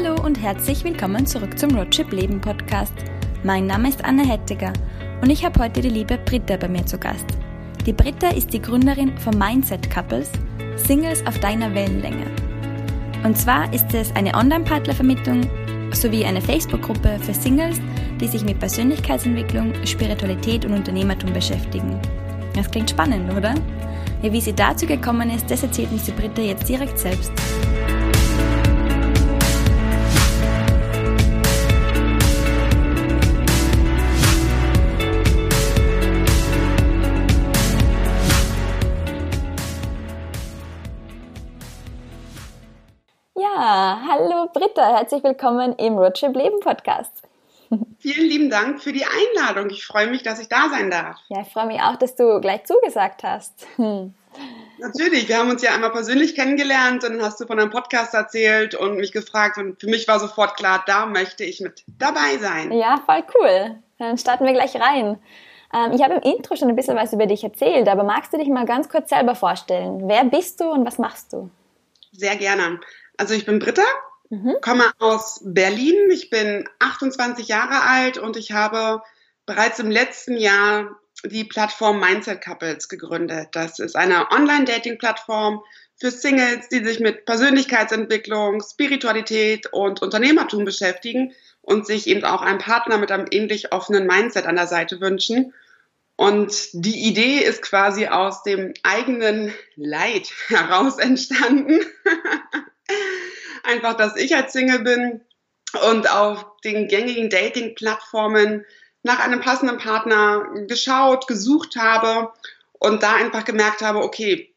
Hallo und herzlich willkommen zurück zum Roadtrip Leben Podcast. Mein Name ist Anne Hettiger und ich habe heute die liebe Britta bei mir zu Gast. Die Britta ist die Gründerin von Mindset Couples, Singles auf deiner Wellenlänge. Und zwar ist es eine Online-Partnervermittlung sowie eine Facebook-Gruppe für Singles, die sich mit Persönlichkeitsentwicklung, Spiritualität und Unternehmertum beschäftigen. Das klingt spannend, oder? Ja, wie sie dazu gekommen ist, das erzählt uns die Britta jetzt direkt selbst. Ja, hallo Britta, herzlich willkommen im Roadtrip Leben Podcast. Vielen lieben Dank für die Einladung. Ich freue mich, dass ich da sein darf. Ja, ich freue mich auch, dass du gleich zugesagt hast. Hm. Natürlich, wir haben uns ja einmal persönlich kennengelernt, dann hast du von einem Podcast erzählt und mich gefragt und für mich war sofort klar, da möchte ich mit dabei sein. Ja, voll cool. Dann starten wir gleich rein. Ähm, ich habe im Intro schon ein bisschen was über dich erzählt, aber magst du dich mal ganz kurz selber vorstellen? Wer bist du und was machst du? Sehr gerne. Also ich bin Britta, mhm. komme aus Berlin. Ich bin 28 Jahre alt und ich habe bereits im letzten Jahr die Plattform Mindset Couples gegründet. Das ist eine Online-Dating-Plattform für Singles, die sich mit Persönlichkeitsentwicklung, Spiritualität und Unternehmertum beschäftigen und sich eben auch einen Partner mit einem ähnlich offenen Mindset an der Seite wünschen. Und die Idee ist quasi aus dem eigenen Leid heraus entstanden. Einfach, dass ich als Single bin und auf den gängigen Dating-Plattformen nach einem passenden Partner geschaut, gesucht habe und da einfach gemerkt habe, okay,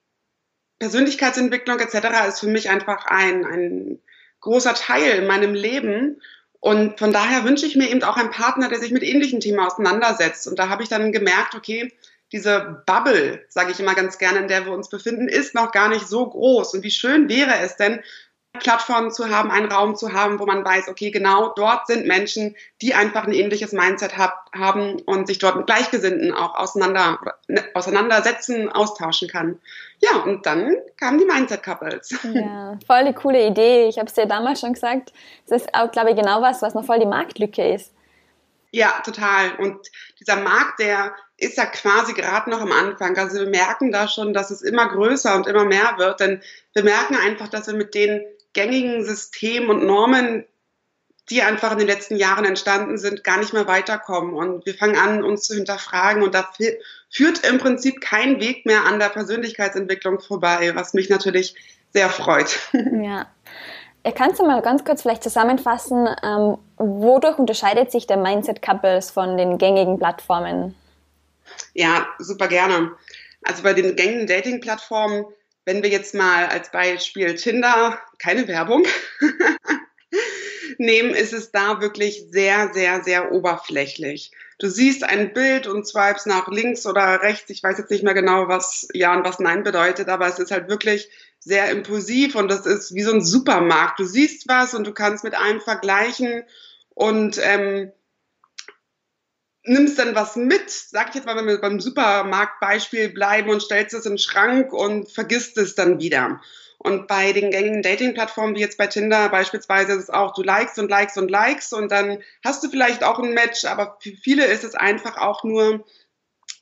Persönlichkeitsentwicklung etc. ist für mich einfach ein, ein großer Teil in meinem Leben. Und von daher wünsche ich mir eben auch einen Partner, der sich mit ähnlichen Themen auseinandersetzt. Und da habe ich dann gemerkt, okay, diese Bubble, sage ich immer ganz gerne, in der wir uns befinden, ist noch gar nicht so groß. Und wie schön wäre es denn, Plattform zu haben, einen Raum zu haben, wo man weiß, okay, genau dort sind Menschen, die einfach ein ähnliches Mindset hab, haben und sich dort mit Gleichgesinnten auch auseinander, ne, auseinandersetzen, austauschen kann. Ja, und dann kamen die Mindset Couples. Ja, voll die coole Idee. Ich habe es dir damals schon gesagt. Das ist auch, glaube ich, genau was, was noch voll die Marktlücke ist. Ja, total. Und dieser Markt, der ist ja quasi gerade noch am Anfang. Also wir merken da schon, dass es immer größer und immer mehr wird, denn wir merken einfach, dass wir mit den gängigen Systemen und Normen, die einfach in den letzten Jahren entstanden sind, gar nicht mehr weiterkommen. Und wir fangen an, uns zu hinterfragen. Und da führt im Prinzip kein Weg mehr an der Persönlichkeitsentwicklung vorbei, was mich natürlich sehr freut. Ja. Kannst du mal ganz kurz vielleicht zusammenfassen, ähm, wodurch unterscheidet sich der Mindset Couples von den gängigen Plattformen? Ja, super gerne. Also bei den gängigen Dating-Plattformen wenn wir jetzt mal als Beispiel Tinder, keine Werbung, nehmen, ist es da wirklich sehr, sehr, sehr oberflächlich. Du siehst ein Bild und swipes nach links oder rechts. Ich weiß jetzt nicht mehr genau, was Ja und was Nein bedeutet, aber es ist halt wirklich sehr impulsiv und das ist wie so ein Supermarkt. Du siehst was und du kannst mit einem vergleichen und ähm, nimmst dann was mit, sag ich jetzt mal, wenn wir beim Supermarktbeispiel bleiben und stellst es in den Schrank und vergisst es dann wieder. Und bei den gängigen Dating-Plattformen, wie jetzt bei Tinder beispielsweise, ist es auch, du likest und likest und likest und dann hast du vielleicht auch ein Match, aber für viele ist es einfach auch nur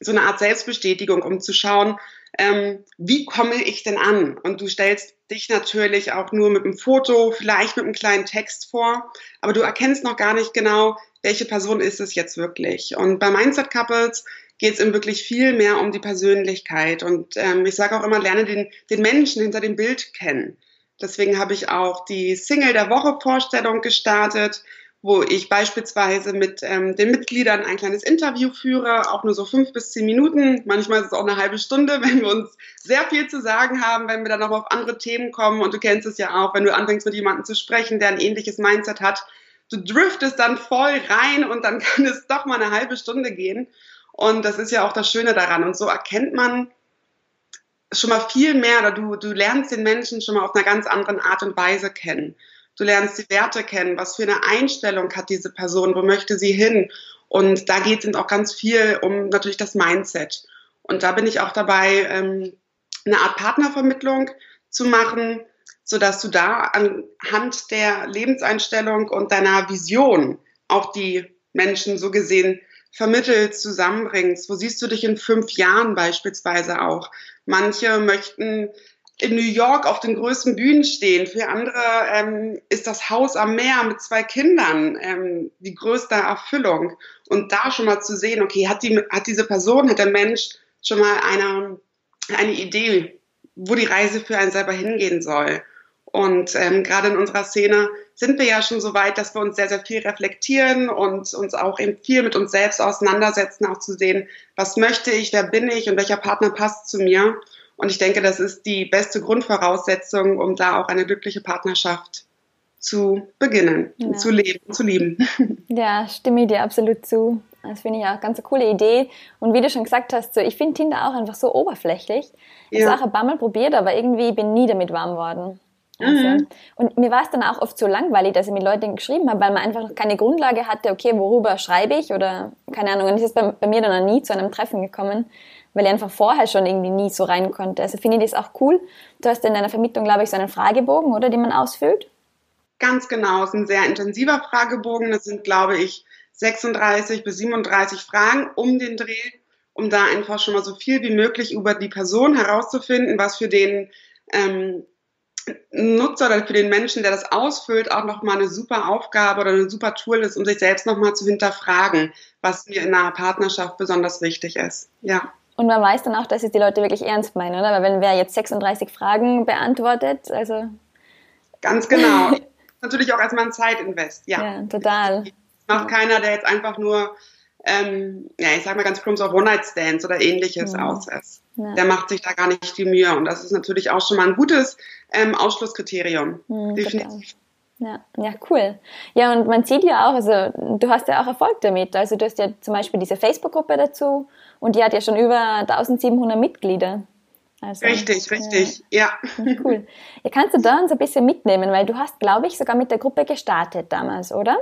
so eine Art Selbstbestätigung, um zu schauen, ähm, wie komme ich denn an? Und du stellst dich natürlich auch nur mit einem Foto, vielleicht mit einem kleinen Text vor, aber du erkennst noch gar nicht genau, welche Person ist es jetzt wirklich. Und bei Mindset Couples geht es ihm wirklich viel mehr um die Persönlichkeit. Und ähm, ich sage auch immer, lerne den, den Menschen hinter dem Bild kennen. Deswegen habe ich auch die Single der Woche Vorstellung gestartet, wo ich beispielsweise mit ähm, den Mitgliedern ein kleines Interview führe, auch nur so fünf bis zehn Minuten. Manchmal ist es auch eine halbe Stunde, wenn wir uns sehr viel zu sagen haben, wenn wir dann noch auf andere Themen kommen. Und du kennst es ja auch, wenn du anfängst mit jemandem zu sprechen, der ein ähnliches Mindset hat, du driftest dann voll rein und dann kann es doch mal eine halbe Stunde gehen. Und das ist ja auch das Schöne daran. Und so erkennt man schon mal viel mehr oder du, du lernst den Menschen schon mal auf einer ganz anderen Art und Weise kennen. Du lernst die Werte kennen, was für eine Einstellung hat diese Person, wo möchte sie hin. Und da geht es auch ganz viel um natürlich das Mindset. Und da bin ich auch dabei, ähm, eine Art Partnervermittlung zu machen, sodass du da anhand der Lebenseinstellung und deiner Vision auch die Menschen so gesehen vermittelt, zusammenbringst. Wo siehst du dich in fünf Jahren beispielsweise auch? Manche möchten in New York auf den größten Bühnen stehen. Für andere ähm, ist das Haus am Meer mit zwei Kindern ähm, die größte Erfüllung. Und da schon mal zu sehen, okay, hat, die, hat diese Person, hat der Mensch schon mal eine, eine Idee, wo die Reise für einen selber hingehen soll. Und ähm, gerade in unserer Szene sind wir ja schon so weit, dass wir uns sehr, sehr viel reflektieren und uns auch eben viel mit uns selbst auseinandersetzen, auch zu sehen, was möchte ich, wer bin ich und welcher Partner passt zu mir. Und ich denke, das ist die beste Grundvoraussetzung, um da auch eine glückliche Partnerschaft zu beginnen, ja. zu leben, zu lieben. Ja, stimme ich dir absolut zu. Das finde ich auch ganz eine coole Idee. Und wie du schon gesagt hast, so, ich finde Tinder auch einfach so oberflächlich. Ich habe es auch ein paar Mal probiert, aber irgendwie bin ich nie damit warm worden. Also, mhm. Und mir war es dann auch oft so langweilig, dass ich mit Leuten geschrieben habe, weil man einfach noch keine Grundlage hatte, okay, worüber schreibe ich oder keine Ahnung. Und es ist bei, bei mir dann noch nie zu einem Treffen gekommen weil ich einfach vorher schon irgendwie nie so rein konnte. Also finde ich das auch cool. Du hast in deiner Vermittlung, glaube ich, so einen Fragebogen, oder, den man ausfüllt? Ganz genau, es ist ein sehr intensiver Fragebogen. Das sind, glaube ich, 36 bis 37 Fragen um den Dreh, um da einfach schon mal so viel wie möglich über die Person herauszufinden, was für den ähm, Nutzer oder für den Menschen, der das ausfüllt, auch nochmal eine super Aufgabe oder eine super Tool ist, um sich selbst nochmal zu hinterfragen, was mir in einer Partnerschaft besonders wichtig ist. Ja. Und man weiß dann auch, dass es die Leute wirklich ernst meinen, oder? Weil wenn wer jetzt 36 Fragen beantwortet, also. Ganz genau. Natürlich auch erstmal ein Zeitinvest, ja. Ja, total. Das macht keiner, der jetzt einfach nur, ähm, ja, ich sag mal ganz plump, so One-Night-Stands oder ähnliches ja. aus ist. Ja. Der macht sich da gar nicht die Mühe. Und das ist natürlich auch schon mal ein gutes ähm, Ausschlusskriterium. Mhm, Definitiv. Ja, ja, cool. Ja, und man sieht ja auch, also du hast ja auch Erfolg damit. Also du hast ja zum Beispiel diese Facebook-Gruppe dazu und die hat ja schon über 1700 Mitglieder. Also, richtig, richtig, ja. ja. Cool. Ja, kannst du da uns ein bisschen mitnehmen, weil du hast, glaube ich, sogar mit der Gruppe gestartet damals, oder?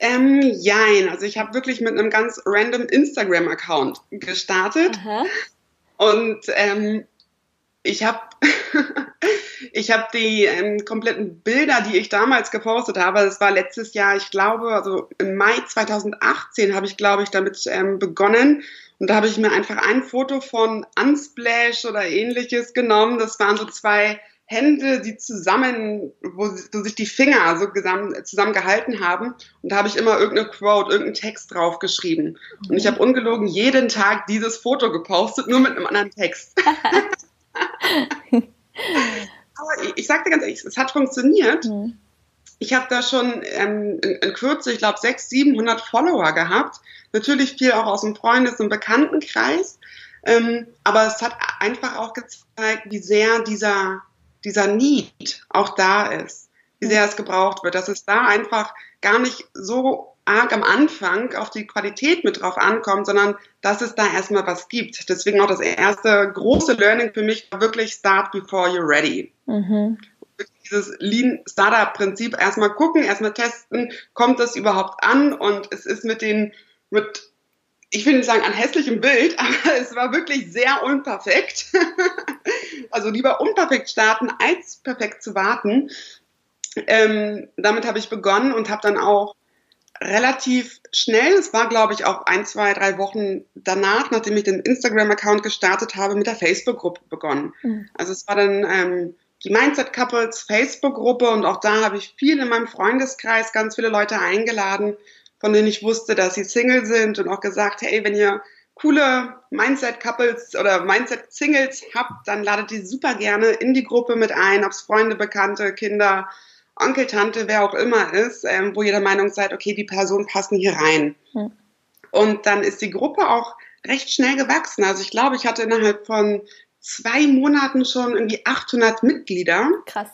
Ähm, jein, also ich habe wirklich mit einem ganz random Instagram-Account gestartet. Aha. Und ähm, ich habe ich habe die ähm, kompletten Bilder, die ich damals gepostet habe, das war letztes Jahr, ich glaube, also im Mai 2018 habe ich, glaube ich, damit ähm, begonnen. Und da habe ich mir einfach ein Foto von Unsplash oder ähnliches genommen. Das waren so zwei Hände, die zusammen, wo, wo sich die Finger so zusammen, zusammen gehalten haben. Und da habe ich immer irgendeine Quote, irgendeinen Text draufgeschrieben. Und ich habe ungelogen jeden Tag dieses Foto gepostet, nur mit einem anderen Text. Aber ich, ich sagte ganz ehrlich, es hat funktioniert. Mhm. Ich habe da schon ähm, in, in, Kürze, ich glaube, 600, 700 Follower gehabt. Natürlich viel auch aus dem Freundes- und Bekanntenkreis. Ähm, aber es hat einfach auch gezeigt, wie sehr dieser, dieser Need auch da ist. Wie sehr es gebraucht wird. Dass es da einfach gar nicht so arg am Anfang auf die Qualität mit drauf ankommt, sondern dass es da erstmal was gibt. Deswegen auch das erste große Learning für mich war wirklich Start before you're ready. Mhm. Dieses Lean Startup Prinzip erstmal gucken, erstmal testen, kommt das überhaupt an und es ist mit den, mit, ich will nicht sagen an hässlichem Bild, aber es war wirklich sehr unperfekt. also lieber unperfekt starten, als perfekt zu warten. Ähm, damit habe ich begonnen und habe dann auch relativ schnell, es war glaube ich auch ein, zwei, drei Wochen danach, nachdem ich den Instagram-Account gestartet habe, mit der Facebook-Gruppe begonnen. Mhm. Also es war dann ähm, die Mindset Couples Facebook-Gruppe und auch da habe ich viel in meinem Freundeskreis, ganz viele Leute eingeladen, von denen ich wusste, dass sie Single sind und auch gesagt, hey, wenn ihr coole Mindset Couples oder Mindset Singles habt, dann ladet die super gerne in die Gruppe mit ein, ob es Freunde, Bekannte, Kinder, Onkel, Tante, wer auch immer ist, ähm, wo ihr der Meinung seid, okay, die Personen passen hier rein. Hm. Und dann ist die Gruppe auch recht schnell gewachsen. Also ich glaube, ich hatte innerhalb von zwei Monaten schon irgendwie 800 Mitglieder. Krass.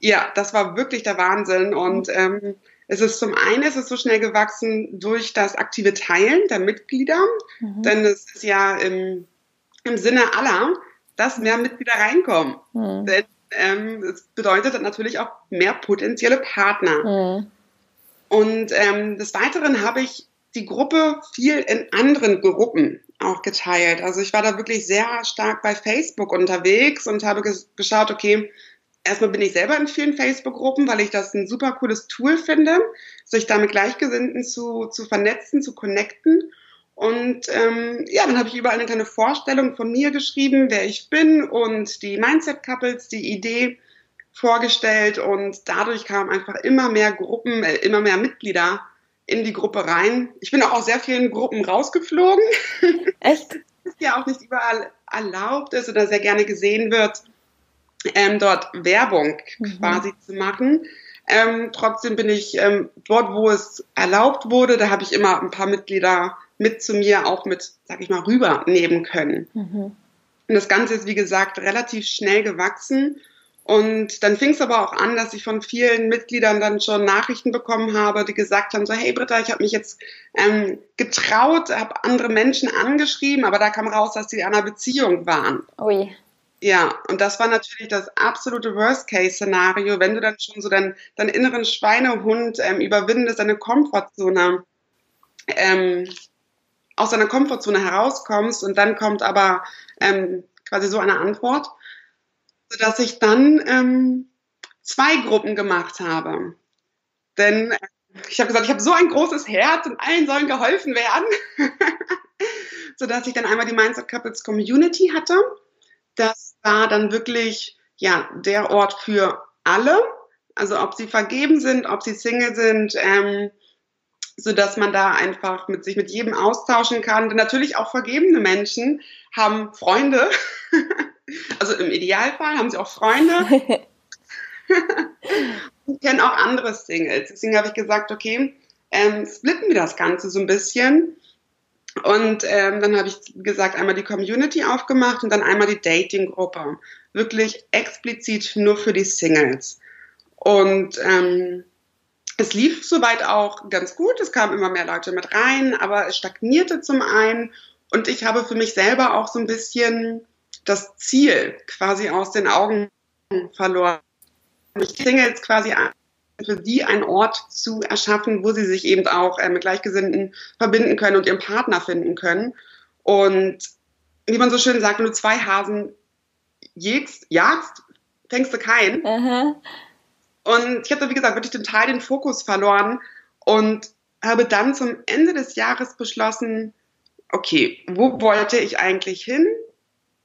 Ja, das war wirklich der Wahnsinn. Und ähm, es ist zum einen ist es so schnell gewachsen durch das aktive Teilen der Mitglieder, mhm. denn es ist ja im, im Sinne aller, dass mehr Mitglieder reinkommen. Mhm. Denn ähm, es bedeutet natürlich auch mehr potenzielle Partner. Mhm. Und ähm, des Weiteren habe ich die Gruppe viel in anderen Gruppen auch geteilt. Also ich war da wirklich sehr stark bei Facebook unterwegs und habe geschaut, okay, erstmal bin ich selber in vielen Facebook-Gruppen, weil ich das ein super cooles Tool finde, sich da mit Gleichgesinnten zu, zu vernetzen, zu connecten. Und ähm, ja, dann habe ich überall eine kleine Vorstellung von mir geschrieben, wer ich bin und die Mindset Couples, die Idee vorgestellt und dadurch kamen einfach immer mehr Gruppen, äh, immer mehr Mitglieder in die Gruppe rein. Ich bin auch aus sehr vielen Gruppen rausgeflogen. Echt? Das ist ja auch nicht überall erlaubt ist oder sehr gerne gesehen wird, ähm, dort Werbung mhm. quasi zu machen. Ähm, trotzdem bin ich ähm, dort, wo es erlaubt wurde, da habe ich immer ein paar Mitglieder mit zu mir auch mit, sag ich mal, rübernehmen können. Mhm. Und das Ganze ist, wie gesagt, relativ schnell gewachsen. Und dann fing es aber auch an, dass ich von vielen Mitgliedern dann schon Nachrichten bekommen habe, die gesagt haben, so, hey Britta, ich habe mich jetzt ähm, getraut, habe andere Menschen angeschrieben, aber da kam raus, dass sie in einer Beziehung waren. Ui. Ja, und das war natürlich das absolute Worst-Case-Szenario, wenn du dann schon so deinen, deinen inneren Schweinehund ähm, überwindest, deine Komfortzone, ähm, aus deiner Komfortzone herauskommst und dann kommt aber ähm, quasi so eine Antwort, sodass ich dann ähm, zwei Gruppen gemacht habe. Denn äh, ich habe gesagt, ich habe so ein großes Herz und allen sollen geholfen werden, sodass ich dann einmal die Mindset Couples Community hatte das war dann wirklich ja der Ort für alle. Also ob sie vergeben sind, ob sie Single sind, ähm, so dass man da einfach mit sich mit jedem austauschen kann. Denn natürlich auch vergebene Menschen haben Freunde. also im Idealfall haben sie auch Freunde. und kennen auch andere Singles. Deswegen habe ich gesagt, okay, ähm, splitten wir das Ganze so ein bisschen und ähm, dann habe ich gesagt, einmal die Community aufgemacht und dann einmal die Dating-Gruppe. Wirklich explizit nur für die Singles. Und ähm, es lief soweit auch ganz gut. Es kamen immer mehr Leute mit rein, aber es stagnierte zum einen. Und ich habe für mich selber auch so ein bisschen das Ziel quasi aus den Augen verloren. Mich Singles quasi für die einen Ort zu erschaffen, wo sie sich eben auch äh, mit Gleichgesinnten verbinden können und ihren Partner finden können. Und wie man so schön sagt, wenn du zwei Hasen jagst, jagst fängst du keinen. Uh Und ich habe, wie gesagt, wirklich total den Fokus verloren und habe dann zum Ende des Jahres beschlossen, okay, wo wollte ich eigentlich hin?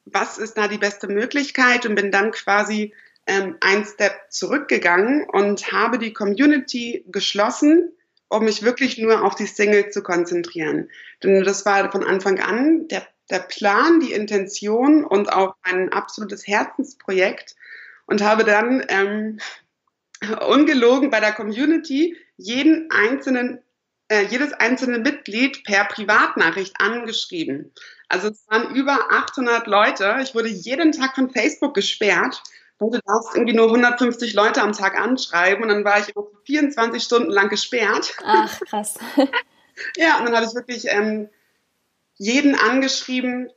Was ist da die beste Möglichkeit? Und bin dann quasi ähm, ein Step zurückgegangen und habe die Community geschlossen, um mich wirklich nur auf die Single zu konzentrieren. Denn das war von Anfang an der, der Plan, die Intention und auch ein absolutes Herzensprojekt und habe dann ähm, ungelogen bei der Community jeden einzelnen äh, jedes einzelne Mitglied per Privatnachricht angeschrieben. Also es waren über 800 Leute. Ich wurde jeden Tag von Facebook gesperrt du darfst irgendwie nur 150 Leute am Tag anschreiben und dann war ich 24 Stunden lang gesperrt. Ach, krass. ja, und dann habe ich wirklich ähm, jeden angeschrieben,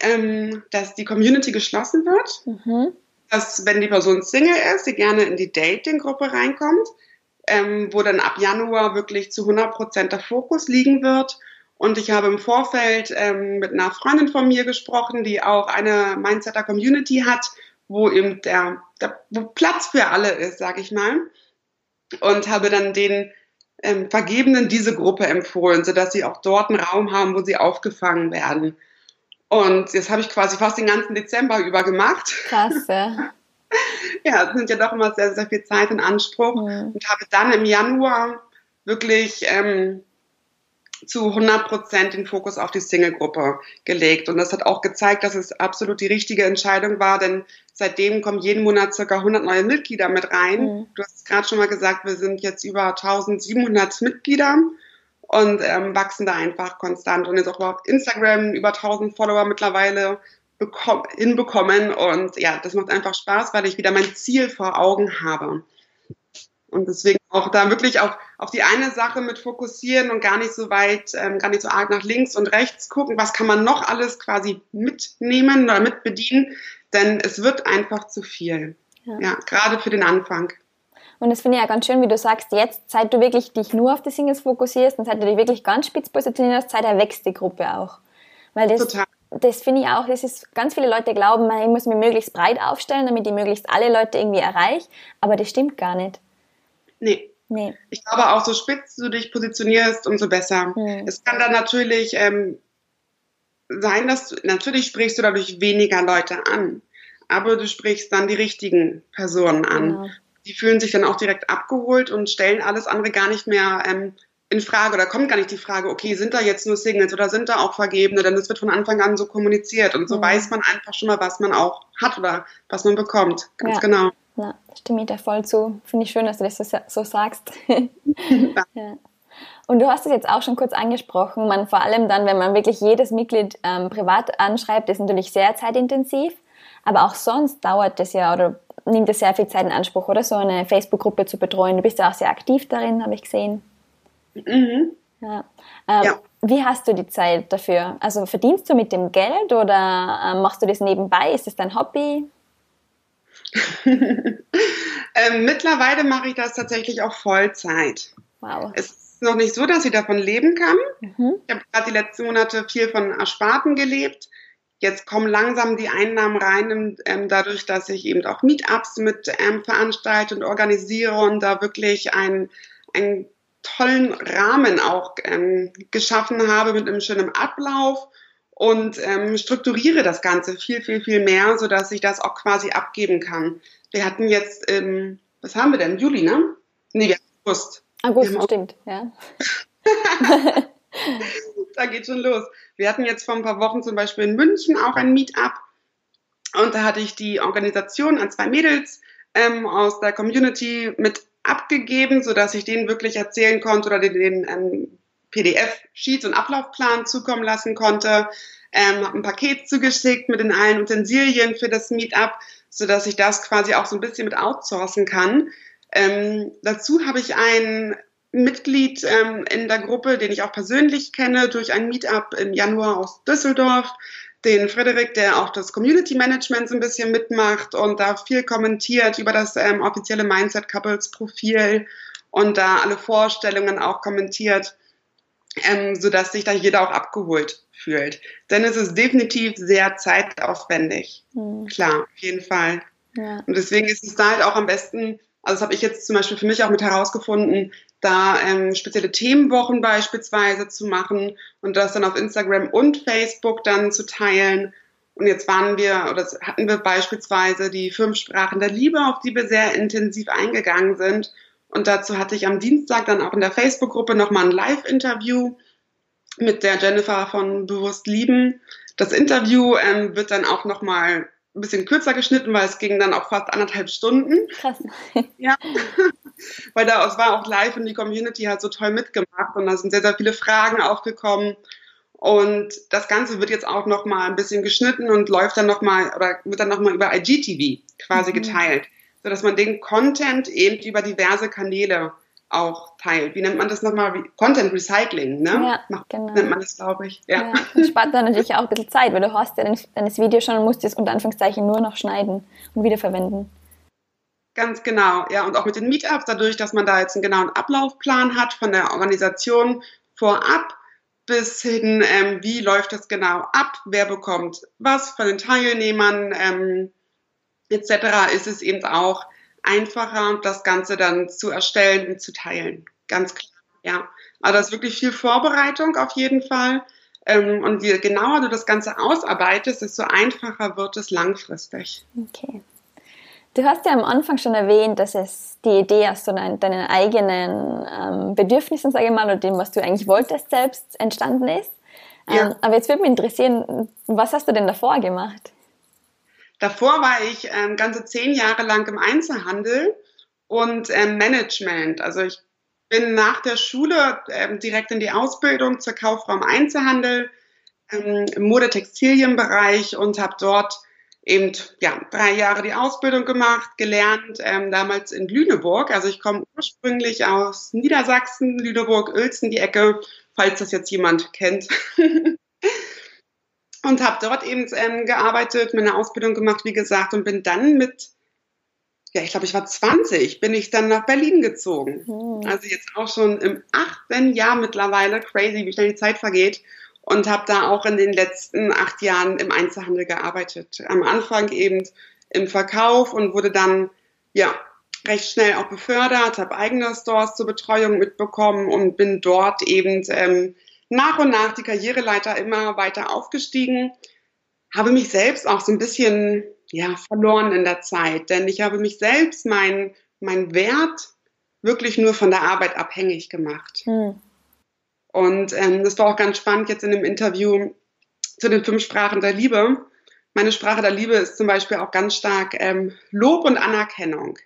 ähm, dass die Community geschlossen wird, mhm. Dass wenn die Person Single ist, sie gerne in die Dating-Gruppe reinkommt, ähm, wo dann ab Januar wirklich zu 100 Prozent der Fokus liegen wird. Und ich habe im Vorfeld ähm, mit einer Freundin von mir gesprochen, die auch eine Mindsetter Community hat, wo eben der, der wo Platz für alle ist, sag ich mal. Und habe dann den ähm, Vergebenen diese Gruppe empfohlen, sodass sie auch dort einen Raum haben, wo sie aufgefangen werden. Und jetzt habe ich quasi fast den ganzen Dezember über gemacht. Krass, ja. ja, es nimmt ja doch immer sehr, sehr viel Zeit in Anspruch. Mhm. Und habe dann im Januar wirklich ähm, zu 100 Prozent den Fokus auf die Single-Gruppe gelegt. Und das hat auch gezeigt, dass es absolut die richtige Entscheidung war, denn seitdem kommen jeden Monat circa 100 neue Mitglieder mit rein. Mhm. Du hast gerade schon mal gesagt, wir sind jetzt über 1700 Mitglieder und ähm, wachsen da einfach konstant und jetzt auch auf Instagram über 1000 Follower mittlerweile hinbekommen und ja, das macht einfach Spaß, weil ich wieder mein Ziel vor Augen habe. Und deswegen auch da wirklich auf, auf die eine Sache mit fokussieren und gar nicht so weit, ähm, gar nicht so arg nach links und rechts gucken, was kann man noch alles quasi mitnehmen oder mitbedienen, denn es wird einfach zu viel. Ja, ja gerade für den Anfang. Und das finde ich ja ganz schön, wie du sagst, jetzt, seit du wirklich dich nur auf die Singles fokussierst und seit du dich wirklich ganz spitz positionierst, seit erwächst die Gruppe auch. Weil das, Total. das finde ich auch, das ist, ganz viele Leute glauben, ich muss mich möglichst breit aufstellen, damit ich möglichst alle Leute irgendwie erreiche, aber das stimmt gar nicht. Nee. Nee. Ich glaube auch, so spitz du dich positionierst, umso besser. Hm. Es kann dann natürlich ähm, sein, dass du, natürlich sprichst du dadurch weniger Leute an, aber du sprichst dann die richtigen Personen an. Genau. Die fühlen sich dann auch direkt abgeholt und stellen alles andere gar nicht mehr ähm, in Frage oder kommt gar nicht die Frage, okay, sind da jetzt nur Singles oder sind da auch Vergebene? Denn das wird von Anfang an so kommuniziert und so mhm. weiß man einfach schon mal, was man auch hat oder was man bekommt. Ganz ja. genau. Ja, stimme ich dir voll zu. Finde ich schön, dass du das so, so sagst. ja. Und du hast es jetzt auch schon kurz angesprochen, man vor allem dann, wenn man wirklich jedes Mitglied ähm, privat anschreibt, ist natürlich sehr zeitintensiv. Aber auch sonst dauert das ja oder nimmt es sehr viel Zeit in Anspruch, oder so eine Facebook-Gruppe zu betreuen. Du bist ja auch sehr aktiv darin, habe ich gesehen. Mhm. Ja. Ähm, ja. Wie hast du die Zeit dafür? Also verdienst du mit dem Geld oder ähm, machst du das nebenbei? Ist es dein Hobby? ähm, mittlerweile mache ich das tatsächlich auch Vollzeit. Wow. Es ist noch nicht so, dass ich davon leben kann. Mhm. Ich habe gerade die letzten Monate viel von Ersparten gelebt. Jetzt kommen langsam die Einnahmen rein, ähm, dadurch, dass ich eben auch Meetups mit ähm, veranstalte und organisiere und da wirklich ein, ein tollen Rahmen auch ähm, geschaffen habe mit einem schönen Ablauf und ähm, strukturiere das Ganze viel, viel, viel mehr, sodass ich das auch quasi abgeben kann. Wir hatten jetzt, ähm, was haben wir denn? Juli, ne? Nee, wir August. August, stimmt, ja. da geht schon los. Wir hatten jetzt vor ein paar Wochen zum Beispiel in München auch ein Meetup und da hatte ich die Organisation an zwei Mädels ähm, aus der Community mit abgegeben, sodass ich denen wirklich erzählen konnte oder den, ähm, PDF-Sheets und Ablaufplan zukommen lassen konnte. Ähm, habe ein Paket zugeschickt mit den allen Utensilien für das Meetup, sodass ich das quasi auch so ein bisschen mit outsourcen kann. Ähm, dazu habe ich ein Mitglied ähm, in der Gruppe, den ich auch persönlich kenne, durch ein Meetup im Januar aus Düsseldorf, den Frederik, der auch das Community Management so ein bisschen mitmacht und da viel kommentiert über das ähm, offizielle Mindset Couples Profil und da alle Vorstellungen auch kommentiert, ähm, sodass sich da jeder auch abgeholt fühlt. Denn es ist definitiv sehr zeitaufwendig. Mhm. Klar, auf jeden Fall. Ja. Und deswegen ist es da halt auch am besten, also das habe ich jetzt zum Beispiel für mich auch mit herausgefunden, da ähm, spezielle Themenwochen beispielsweise zu machen und das dann auf Instagram und Facebook dann zu teilen. Und jetzt waren wir, oder hatten wir beispielsweise die fünf Sprachen der Liebe, auf die wir sehr intensiv eingegangen sind. Und dazu hatte ich am Dienstag dann auch in der Facebook-Gruppe nochmal ein Live-Interview mit der Jennifer von Bewusst Lieben. Das Interview ähm, wird dann auch nochmal ein bisschen kürzer geschnitten, weil es ging dann auch fast anderthalb Stunden. Krass. Ja. weil da es war auch live und die Community hat so toll mitgemacht und da sind sehr, sehr viele Fragen aufgekommen. Und das Ganze wird jetzt auch noch mal ein bisschen geschnitten und läuft dann noch mal oder wird dann noch mal über IGTV quasi mhm. geteilt, so dass man den Content eben über diverse Kanäle auch teilt. Wie nennt man das nochmal? Content Recycling, ne? Ja, genau. Nennt man das, glaube ich. Ja. ja. Das spart dann natürlich auch ein bisschen Zeit, weil du hast ja dein Video schon und musst es unter Anführungszeichen nur noch schneiden und wiederverwenden. Ganz genau, ja. Und auch mit den Meetups, dadurch, dass man da jetzt einen genauen Ablaufplan hat von der Organisation vorab bis hin, ähm, wie läuft das genau ab, wer bekommt was von den Teilnehmern ähm, etc., ist es eben auch einfacher, das Ganze dann zu erstellen und zu teilen. Ganz klar, ja. Aber das ist wirklich viel Vorbereitung auf jeden Fall. Ähm, und je genauer du das Ganze ausarbeitest, desto einfacher wird es langfristig. Okay. Du hast ja am Anfang schon erwähnt, dass es die Idee aus so deinen, eigenen ähm, Bedürfnissen, sage ich mal, oder dem, was du eigentlich wolltest, selbst entstanden ist. Ähm, ja. Aber jetzt würde mich interessieren, was hast du denn davor gemacht? Davor war ich ähm, ganze zehn Jahre lang im Einzelhandel und ähm, Management. Also ich bin nach der Schule ähm, direkt in die Ausbildung zur Kauffrau im Einzelhandel ähm, im Modetextilienbereich und habe dort eben ja drei Jahre die Ausbildung gemacht, gelernt, ähm, damals in Lüneburg. Also ich komme ursprünglich aus Niedersachsen, Lüneburg, Uelzen, die Ecke, falls das jetzt jemand kennt. und habe dort eben ähm, gearbeitet, meine Ausbildung gemacht, wie gesagt, und bin dann mit, ja, ich glaube, ich war 20, bin ich dann nach Berlin gezogen. Mhm. Also jetzt auch schon im achten Jahr mittlerweile, crazy, wie schnell die Zeit vergeht. und habe da auch in den letzten acht Jahren im Einzelhandel gearbeitet. Am Anfang eben im Verkauf und wurde dann ja recht schnell auch befördert, habe eigene Stores zur Betreuung mitbekommen und bin dort eben ähm, nach und nach die Karriereleiter immer weiter aufgestiegen. Habe mich selbst auch so ein bisschen ja, verloren in der Zeit, denn ich habe mich selbst mein, mein Wert wirklich nur von der Arbeit abhängig gemacht. Hm. Und ähm, das war auch ganz spannend jetzt in dem Interview zu den fünf Sprachen der Liebe. Meine Sprache der Liebe ist zum Beispiel auch ganz stark ähm, Lob und Anerkennung.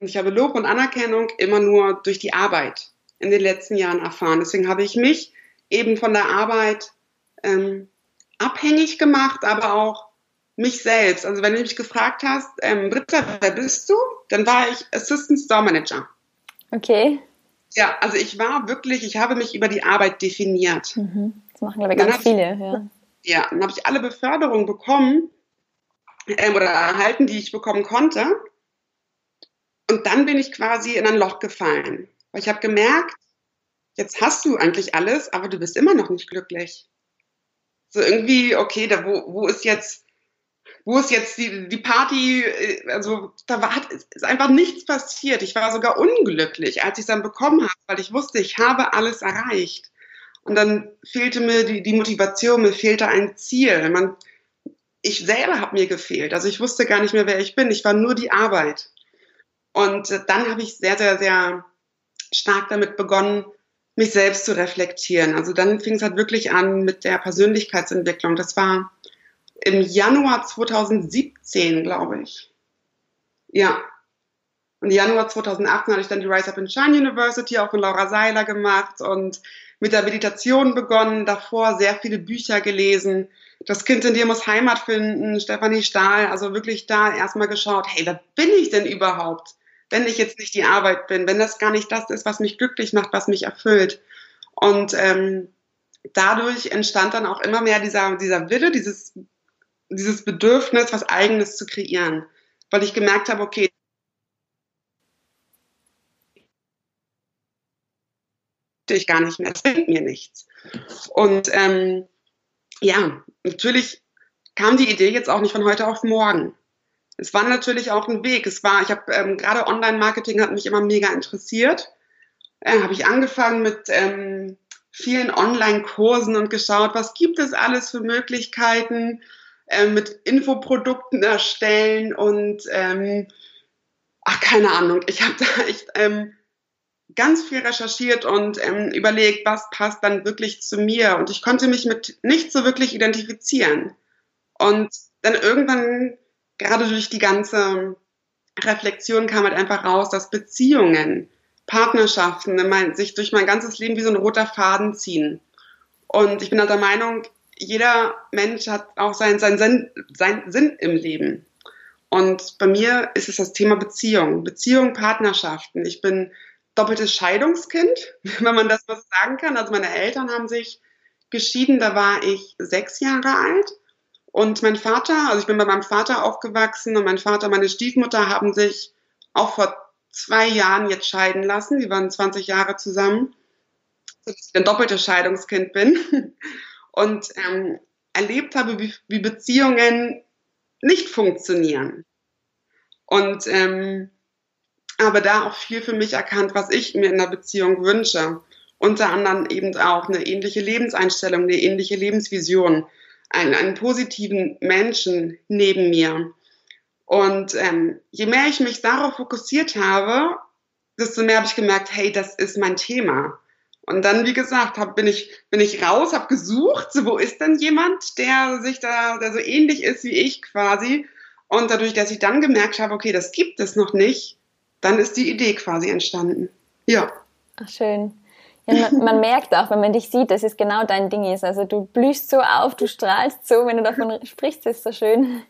Und ich habe Lob und Anerkennung immer nur durch die Arbeit in den letzten Jahren erfahren. Deswegen habe ich mich eben von der Arbeit ähm, abhängig gemacht, aber auch mich selbst. Also wenn du mich gefragt hast, ähm, Britta, wer bist du? Dann war ich Assistant Store Manager. Okay. Ja, also ich war wirklich, ich habe mich über die Arbeit definiert. Mhm. Das machen, glaube ich, ganz viele. Ich, ja. ja, dann habe ich alle Beförderungen bekommen ähm, oder erhalten, die ich bekommen konnte. Und dann bin ich quasi in ein Loch gefallen. Weil ich habe gemerkt, jetzt hast du eigentlich alles, aber du bist immer noch nicht glücklich. So irgendwie, okay, da, wo, wo ist jetzt, wo ist jetzt die, die Party, äh, also da war, ist einfach nichts passiert. Ich war sogar unglücklich, als ich es dann bekommen habe, weil ich wusste, ich habe alles erreicht. Und dann fehlte mir die, die Motivation, mir fehlte ein Ziel. Man, ich selber habe mir gefehlt. Also ich wusste gar nicht mehr, wer ich bin. Ich war nur die Arbeit. Und dann habe ich sehr, sehr, sehr stark damit begonnen, mich selbst zu reflektieren. Also dann fing es halt wirklich an mit der Persönlichkeitsentwicklung. Das war im Januar 2017, glaube ich. Ja. Und Januar 2018 hatte ich dann die Rise Up in Shine University auch von Laura Seiler gemacht und mit der Meditation begonnen, davor sehr viele Bücher gelesen. Das Kind in dir muss Heimat finden, Stefanie Stahl, also wirklich da erstmal geschaut, hey, wer bin ich denn überhaupt? Wenn ich jetzt nicht die Arbeit bin, wenn das gar nicht das ist, was mich glücklich macht, was mich erfüllt. Und ähm, dadurch entstand dann auch immer mehr dieser, dieser Wille, dieses, dieses Bedürfnis, was Eigenes zu kreieren. Weil ich gemerkt habe, okay, ich gar nicht mehr, es bringt mir nichts. Und ähm, ja, natürlich kam die Idee jetzt auch nicht von heute auf morgen es war natürlich auch ein Weg. Es war, ich habe ähm, gerade Online-Marketing hat mich immer mega interessiert. Äh, habe ich angefangen mit ähm, vielen Online-Kursen und geschaut, was gibt es alles für Möglichkeiten äh, mit Infoprodukten erstellen und ähm, ach keine Ahnung. Ich habe da echt ähm, ganz viel recherchiert und ähm, überlegt, was passt dann wirklich zu mir. Und ich konnte mich mit nicht so wirklich identifizieren. Und dann irgendwann gerade durch die ganze Reflexion kam halt einfach raus, dass Beziehungen, Partnerschaften sich durch mein ganzes Leben wie so ein roter Faden ziehen. Und ich bin halt der Meinung, jeder Mensch hat auch seinen, seinen, Sinn, seinen Sinn im Leben. Und bei mir ist es das Thema Beziehung, Beziehung, Partnerschaften. Ich bin doppeltes Scheidungskind, wenn man das so sagen kann. Also meine Eltern haben sich geschieden, da war ich sechs Jahre alt. Und mein Vater, also ich bin bei meinem Vater aufgewachsen und mein Vater meine Stiefmutter haben sich auch vor zwei Jahren jetzt scheiden lassen. Die waren 20 Jahre zusammen, dass ich ein doppeltes Scheidungskind bin und ähm, erlebt habe, wie, wie, Beziehungen nicht funktionieren. Und ähm, aber da auch viel für mich erkannt, was ich mir in einer Beziehung wünsche. Unter anderem eben auch eine ähnliche Lebenseinstellung, eine ähnliche Lebensvision einen, einen positiven Menschen neben mir. Und ähm, je mehr ich mich darauf fokussiert habe, desto mehr habe ich gemerkt, hey, das ist mein Thema. Und dann, wie gesagt, hab, bin, ich, bin ich raus, habe gesucht, wo ist denn jemand, der sich da, der so ähnlich ist wie ich quasi. Und dadurch, dass ich dann gemerkt habe, okay, das gibt es noch nicht, dann ist die Idee quasi entstanden. Ja. Ach, schön. Ja, man, man, merkt auch, wenn man dich sieht, dass es genau dein Ding ist. Also du blühst so auf, du strahlst so, wenn du davon sprichst, ist so schön.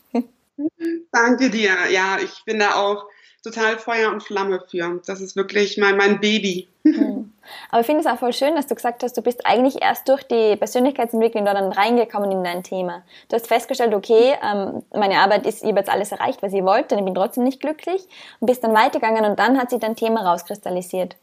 Danke dir. Ja, ich bin da auch total Feuer und Flamme für. Das ist wirklich mein, mein Baby. Hm. Aber ich finde es auch voll schön, dass du gesagt hast, du bist eigentlich erst durch die Persönlichkeitsentwicklung da dann reingekommen in dein Thema. Du hast festgestellt, okay, ähm, meine Arbeit ist, ich habe jetzt alles erreicht, was ich wollte, und ich bin trotzdem nicht glücklich und bist dann weitergegangen und dann hat sich dein Thema rauskristallisiert.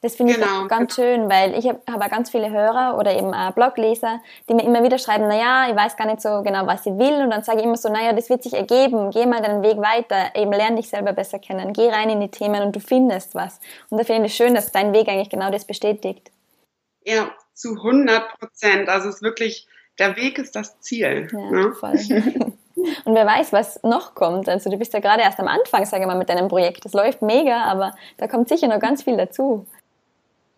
Das finde genau. ich auch ganz schön, weil ich habe hab ganz viele Hörer oder eben auch Blogleser, die mir immer wieder schreiben, naja, ich weiß gar nicht so genau, was ich will. Und dann sage ich immer so, naja, das wird sich ergeben, geh mal deinen Weg weiter, eben lerne dich selber besser kennen, geh rein in die Themen und du findest was. Und da finde ich schön, dass dein Weg eigentlich genau das bestätigt. Ja, zu 100 Prozent. Also es ist wirklich, der Weg ist das Ziel. Ja, ne? voll. Und wer weiß, was noch kommt. Also du bist ja gerade erst am Anfang, sage ich mal, mit deinem Projekt. Das läuft mega, aber da kommt sicher noch ganz viel dazu.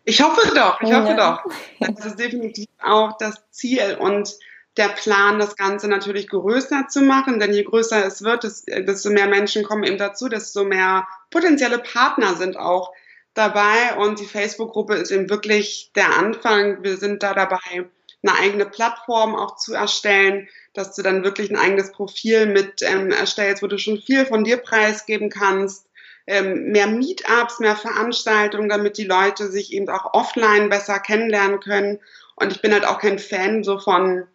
Ich hoffe doch, ich hoffe ja. doch. Das ist definitiv auch das Ziel und der Plan, das Ganze natürlich größer zu machen, denn je größer es wird, desto mehr Menschen kommen eben dazu, desto mehr potenzielle Partner sind auch dabei und die Facebook-Gruppe ist eben wirklich der Anfang. Wir sind da dabei, eine eigene Plattform auch zu erstellen, dass du dann wirklich ein eigenes Profil mit ähm, erstellst, wo du schon viel von dir preisgeben kannst, ähm, mehr Meetups, mehr Veranstaltungen, damit die Leute sich eben auch offline besser kennenlernen können. Und ich bin halt auch kein Fan so von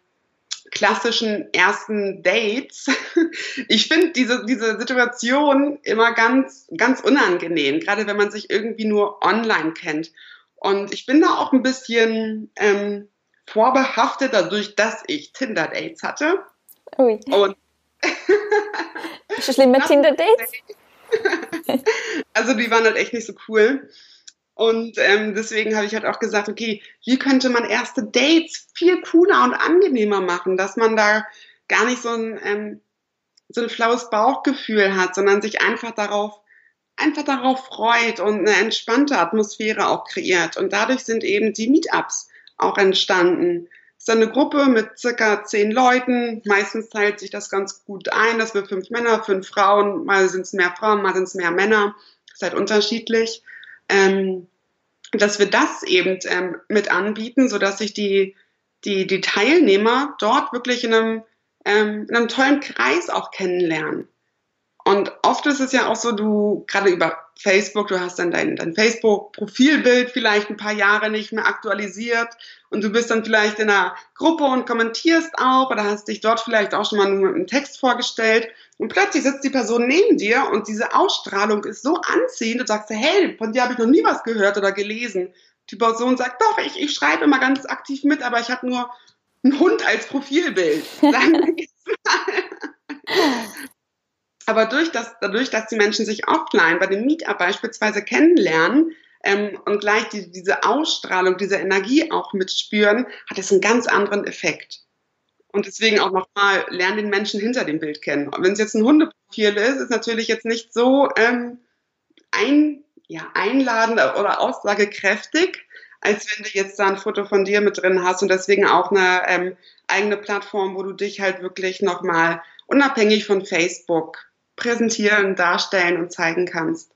klassischen ersten Dates. Ich finde diese, diese Situation immer ganz, ganz unangenehm, gerade wenn man sich irgendwie nur online kennt. Und ich bin da auch ein bisschen ähm, vorbehaftet dadurch, dass ich Tinder-Dates hatte. Ui. Und Ist das schlimm mit Tinder-Dates? also die waren halt echt nicht so cool. Und ähm, deswegen habe ich halt auch gesagt, okay, wie könnte man erste Dates viel cooler und angenehmer machen, dass man da gar nicht so ein, ähm, so ein flaues Bauchgefühl hat, sondern sich einfach darauf, einfach darauf freut und eine entspannte Atmosphäre auch kreiert. Und dadurch sind eben die Meetups auch entstanden. Ist eine Gruppe mit circa zehn Leuten. Meistens teilt sich das ganz gut ein, dass wir fünf Männer, fünf Frauen, mal sind es mehr Frauen, mal sind es mehr Männer. Ist halt unterschiedlich. Ähm, dass wir das eben ähm, mit anbieten, sodass sich die, die, die Teilnehmer dort wirklich in einem, ähm, in einem tollen Kreis auch kennenlernen. Und oft ist es ja auch so, du, gerade über Facebook, du hast dann dein, dein Facebook-Profilbild vielleicht ein paar Jahre nicht mehr aktualisiert und du bist dann vielleicht in einer Gruppe und kommentierst auch oder hast dich dort vielleicht auch schon mal nur einen Text vorgestellt und plötzlich sitzt die Person neben dir und diese Ausstrahlung ist so anziehend und sagst, hey, von dir habe ich noch nie was gehört oder gelesen. Die Person sagt, doch, ich, ich schreibe immer ganz aktiv mit, aber ich habe nur einen Hund als Profilbild. Aber durch das, dadurch, dass die Menschen sich offline bei dem Meetup beispielsweise kennenlernen ähm, und gleich die, diese Ausstrahlung, diese Energie auch mitspüren, hat es einen ganz anderen Effekt. Und deswegen auch nochmal, lernen den Menschen hinter dem Bild kennen. Und wenn es jetzt ein Hundeprofil ist, ist natürlich jetzt nicht so ähm, ein, ja, einladend oder aussagekräftig, als wenn du jetzt da ein Foto von dir mit drin hast und deswegen auch eine ähm, eigene Plattform, wo du dich halt wirklich nochmal unabhängig von Facebook präsentieren, darstellen und zeigen kannst.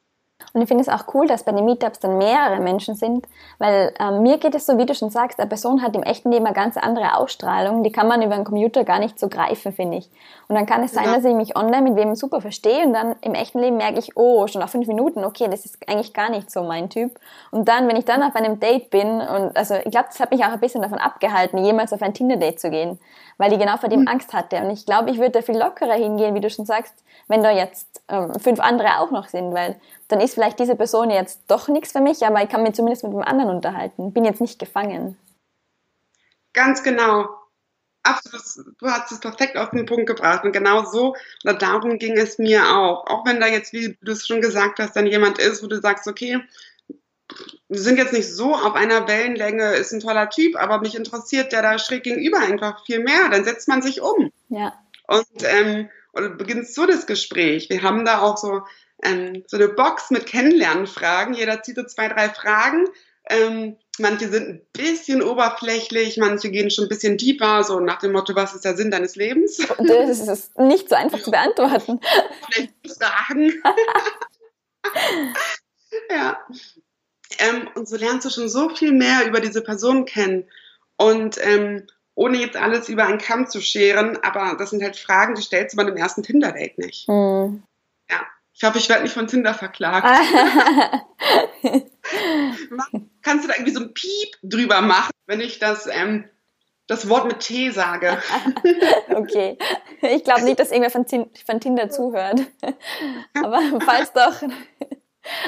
Und ich finde es auch cool, dass bei den Meetups dann mehrere Menschen sind, weil ähm, mir geht es so, wie du schon sagst, eine Person hat im echten Leben eine ganz andere Ausstrahlung, die kann man über einen Computer gar nicht so greifen, finde ich. Und dann kann es sein, ja. dass ich mich online mit wem super verstehe und dann im echten Leben merke ich, oh, schon nach fünf Minuten, okay, das ist eigentlich gar nicht so mein Typ. Und dann, wenn ich dann auf einem Date bin und also ich glaube, das hat mich auch ein bisschen davon abgehalten, jemals auf ein Tinder-Date zu gehen, weil ich genau vor dem mhm. Angst hatte. Und ich glaube, ich würde da viel lockerer hingehen, wie du schon sagst, wenn da jetzt ähm, fünf andere auch noch sind, weil dann ist vielleicht diese Person jetzt doch nichts für mich, aber ich kann mich zumindest mit dem anderen unterhalten. Bin jetzt nicht gefangen. Ganz genau. Absolut, du hast es perfekt auf den Punkt gebracht. Und genau so oder darum ging es mir auch. Auch wenn da jetzt, wie du es schon gesagt hast, dann jemand ist, wo du sagst, okay, wir sind jetzt nicht so auf einer Wellenlänge, ist ein toller Typ, aber mich interessiert der da schräg gegenüber einfach viel mehr. Dann setzt man sich um. Ja. Und ähm, oder beginnst so das Gespräch. Wir haben da auch so, ähm, so eine Box mit Kennenlernfragen. Jeder zieht so zwei, drei Fragen. Ähm, manche sind ein bisschen oberflächlich, manche gehen schon ein bisschen tiefer, so nach dem Motto, was ist der Sinn deines Lebens? Das ist nicht so einfach zu beantworten. Vielleicht Fragen. ja. Ähm, und so lernst du schon so viel mehr über diese Person kennen. Und ähm, ohne jetzt alles über einen Kamm zu scheren, aber das sind halt Fragen, die stellst du bei einem ersten Tinder-Date nicht. Mhm. Ich hoffe, ich werde nicht von Tinder verklagt. Kannst du da irgendwie so ein Piep drüber machen, wenn ich das, ähm, das Wort mit T sage? okay. Ich glaube nicht, dass irgendwer von, von Tinder zuhört. Aber falls doch,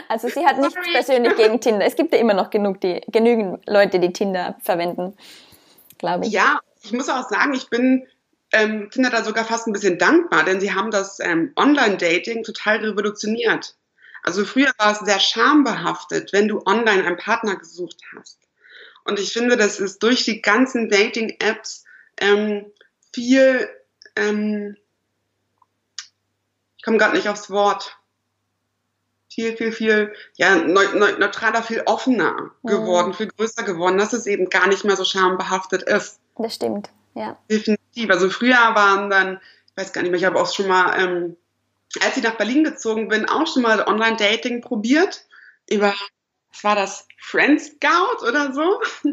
Also sie hat nichts persönlich gegen Tinder. Es gibt ja immer noch genug die, genügend Leute, die Tinder verwenden, glaube ich. Ja, ich muss auch sagen, ich bin ähm, Tinder da sogar fast ein bisschen dankbar, denn sie haben das ähm, Online-Dating total revolutioniert. Also früher war es sehr schambehaftet, wenn du online einen Partner gesucht hast. Und ich finde, das ist durch die ganzen Dating-Apps ähm, viel, ähm, ich komme gerade nicht aufs Wort, viel, viel, viel, ja, neutraler, viel offener geworden, mhm. viel größer geworden, dass es eben gar nicht mehr so schambehaftet ist. Das stimmt, ja. Definitiv. Also früher waren dann, ich weiß gar nicht mehr, ich habe auch schon mal, ähm, als ich nach Berlin gezogen bin, auch schon mal Online-Dating probiert. Über, was war das, Friend Scout oder so?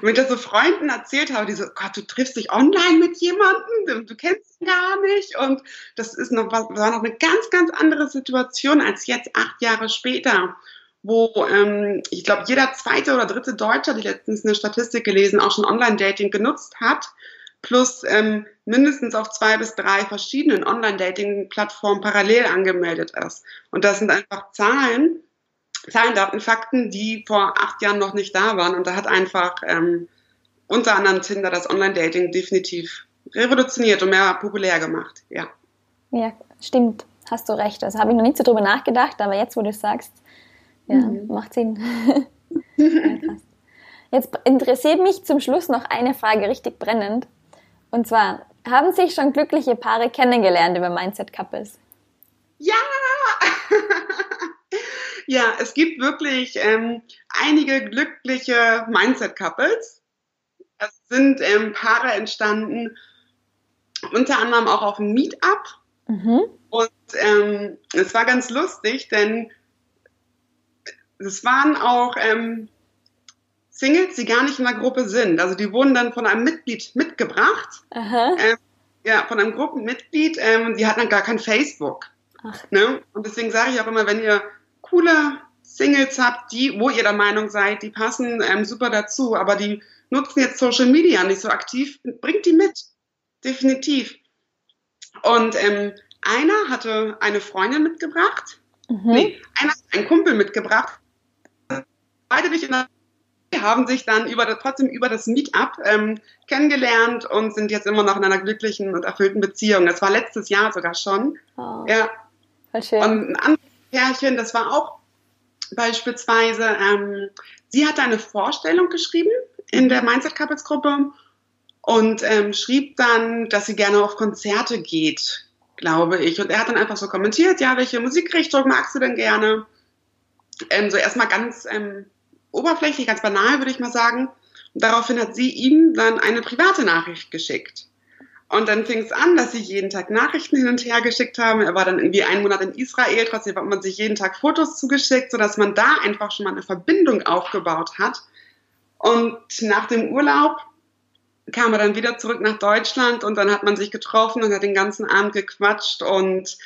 wenn ich das so Freunden erzählt habe, die so, Gott, du triffst dich online mit jemandem, du kennst ihn gar nicht. Und das ist noch, war noch eine ganz, ganz andere Situation als jetzt, acht Jahre später, wo ähm, ich glaube, jeder zweite oder dritte Deutscher, die letztens eine Statistik gelesen, auch schon Online-Dating genutzt hat, plus ähm, mindestens auf zwei bis drei verschiedenen Online-Dating-Plattformen parallel angemeldet ist. Und das sind einfach Zahlen, Zahlen, Daten, Fakten, die vor acht Jahren noch nicht da waren. Und da hat einfach ähm, unter anderem Tinder das Online-Dating definitiv revolutioniert und mehr populär gemacht. Ja. Ja, stimmt. Hast du recht. Also habe ich noch nicht so drüber nachgedacht, aber jetzt, wo du es sagst, ja, mhm. macht Sinn. ja, Jetzt interessiert mich zum Schluss noch eine Frage richtig brennend. Und zwar, haben sich schon glückliche Paare kennengelernt über Mindset Couples? Ja! Ja, es gibt wirklich ähm, einige glückliche Mindset-Couples. Es sind ähm, Paare entstanden, unter anderem auch auf dem Meetup. Mhm. Und ähm, es war ganz lustig, denn es waren auch ähm, Singles, die gar nicht in der Gruppe sind. Also die wurden dann von einem Mitglied mitgebracht. Ähm, ja, von einem Gruppenmitglied. Ähm, die hatten dann gar kein Facebook. Ne? Und deswegen sage ich auch immer, wenn ihr coole Singles habt, die, wo ihr der Meinung seid, die passen ähm, super dazu, aber die nutzen jetzt Social Media nicht so aktiv, bringt die mit. Definitiv. Und ähm, einer hatte eine Freundin mitgebracht. Mhm. Nee, einer hat einen Kumpel mitgebracht. Beide nicht in der haben sich dann über das, trotzdem über das Meetup ähm, kennengelernt und sind jetzt immer noch in einer glücklichen und erfüllten Beziehung. Das war letztes Jahr sogar schon. Oh, ja. Schön. Und ein anderes Pärchen, das war auch beispielsweise, ähm, sie hatte eine Vorstellung geschrieben in der Mindset Couples Gruppe und ähm, schrieb dann, dass sie gerne auf Konzerte geht, glaube ich. Und er hat dann einfach so kommentiert, ja, welche Musikrichtung magst du denn gerne? Ähm, so erstmal ganz ähm, oberflächlich, ganz banal, würde ich mal sagen. Und daraufhin hat sie ihm dann eine private Nachricht geschickt. Und dann fing es an, dass sie jeden Tag Nachrichten hin und her geschickt haben. Er war dann irgendwie einen Monat in Israel, trotzdem hat man sich jeden Tag Fotos zugeschickt, sodass man da einfach schon mal eine Verbindung aufgebaut hat. Und nach dem Urlaub kam er dann wieder zurück nach Deutschland und dann hat man sich getroffen und hat den ganzen Abend gequatscht und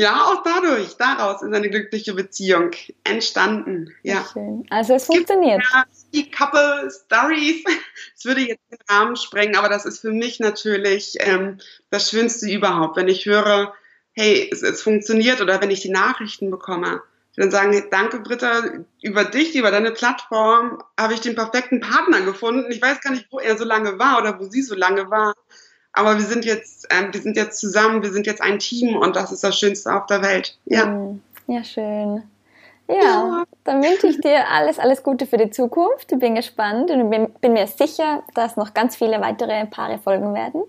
ja, auch dadurch, daraus ist eine glückliche Beziehung entstanden. Ja. Schön. Also es, es funktioniert. Ja, die Couple Stories. Das würde jetzt den Rahmen sprengen, aber das ist für mich natürlich ähm, das Schönste überhaupt, wenn ich höre, hey, es, es funktioniert oder wenn ich die Nachrichten bekomme. Dann sagen, hey, danke Britta, über dich, über deine Plattform habe ich den perfekten Partner gefunden. Ich weiß gar nicht, wo er so lange war oder wo sie so lange war. Aber wir sind jetzt, ähm, wir sind jetzt zusammen, wir sind jetzt ein Team und das ist das Schönste auf der Welt. Ja. Mm, ja, schön. Ja, ja, dann wünsche ich dir alles, alles Gute für die Zukunft. Ich bin gespannt und bin, bin mir sicher, dass noch ganz viele weitere Paare folgen werden.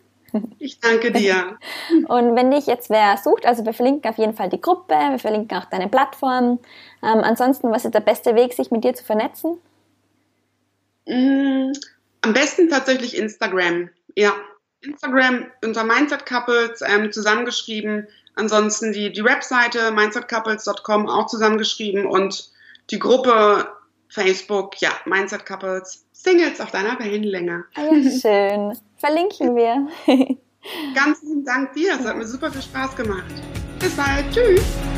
Ich danke dir. Und wenn dich jetzt wer sucht, also wir verlinken auf jeden Fall die Gruppe, wir verlinken auch deine Plattform. Ähm, ansonsten, was ist der beste Weg, sich mit dir zu vernetzen? Mm, am besten tatsächlich Instagram. Ja, Instagram unter Mindset Couples ähm, zusammengeschrieben. Ansonsten die, die Webseite mindsetcouples.com auch zusammengeschrieben und die Gruppe Facebook, ja, Mindset Couples, Singles auf deiner Wellenlänge. Ah ja, schön. Verlinken wir. Ganz lieben Dank dir. Es hat mir super viel Spaß gemacht. Bis bald. Tschüss.